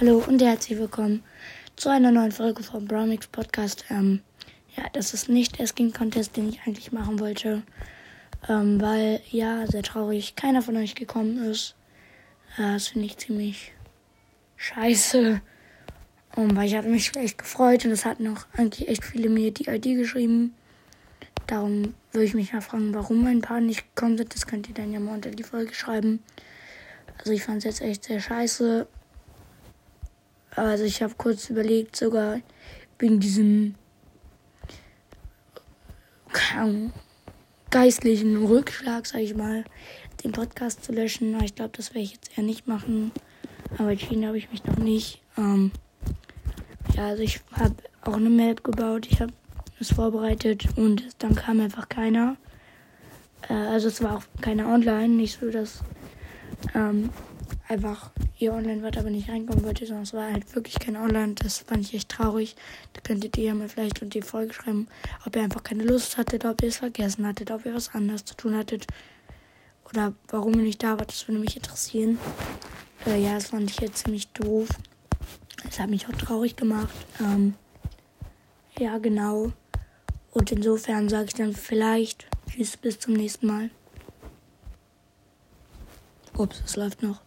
Hallo und herzlich willkommen zu einer neuen Folge vom Brownmix Podcast. Ähm, ja, das ist nicht der Skin Contest, den ich eigentlich machen wollte, ähm, weil ja, sehr traurig, keiner von euch gekommen ist. Äh, das finde ich ziemlich scheiße. Um, weil ich hatte mich echt gefreut und es hatten auch eigentlich echt viele mir die ID geschrieben. Darum würde ich mich mal fragen, warum ein paar nicht gekommen sind. Das könnt ihr dann ja mal unter die Folge schreiben. Also ich fand es jetzt echt sehr scheiße. Also ich habe kurz überlegt, sogar wegen diesem geistlichen Rückschlag, sag ich mal, den Podcast zu löschen. Ich glaube, das werde ich jetzt eher nicht machen. Aber entschieden habe ich mich noch nicht. Ähm, ja, also ich habe auch eine Map gebaut. Ich habe es vorbereitet und dann kam einfach keiner. Äh, also es war auch keiner online. Nicht so, dass ähm, einfach ihr online wird, aber nicht reinkommen wollte, sondern es war halt wirklich kein Online. Das fand ich echt traurig. Da könntet ihr ja mal vielleicht unter die Folge schreiben, ob ihr einfach keine Lust hattet, ob ihr es vergessen hattet, ob ihr was anderes zu tun hattet. Oder warum ihr nicht da wart, das würde mich interessieren. Äh, ja, das fand ich jetzt ziemlich doof. Das hat mich auch traurig gemacht. Ähm, ja, genau. Und insofern sage ich dann vielleicht Tschüss, bis zum nächsten Mal. Ups, es läuft noch.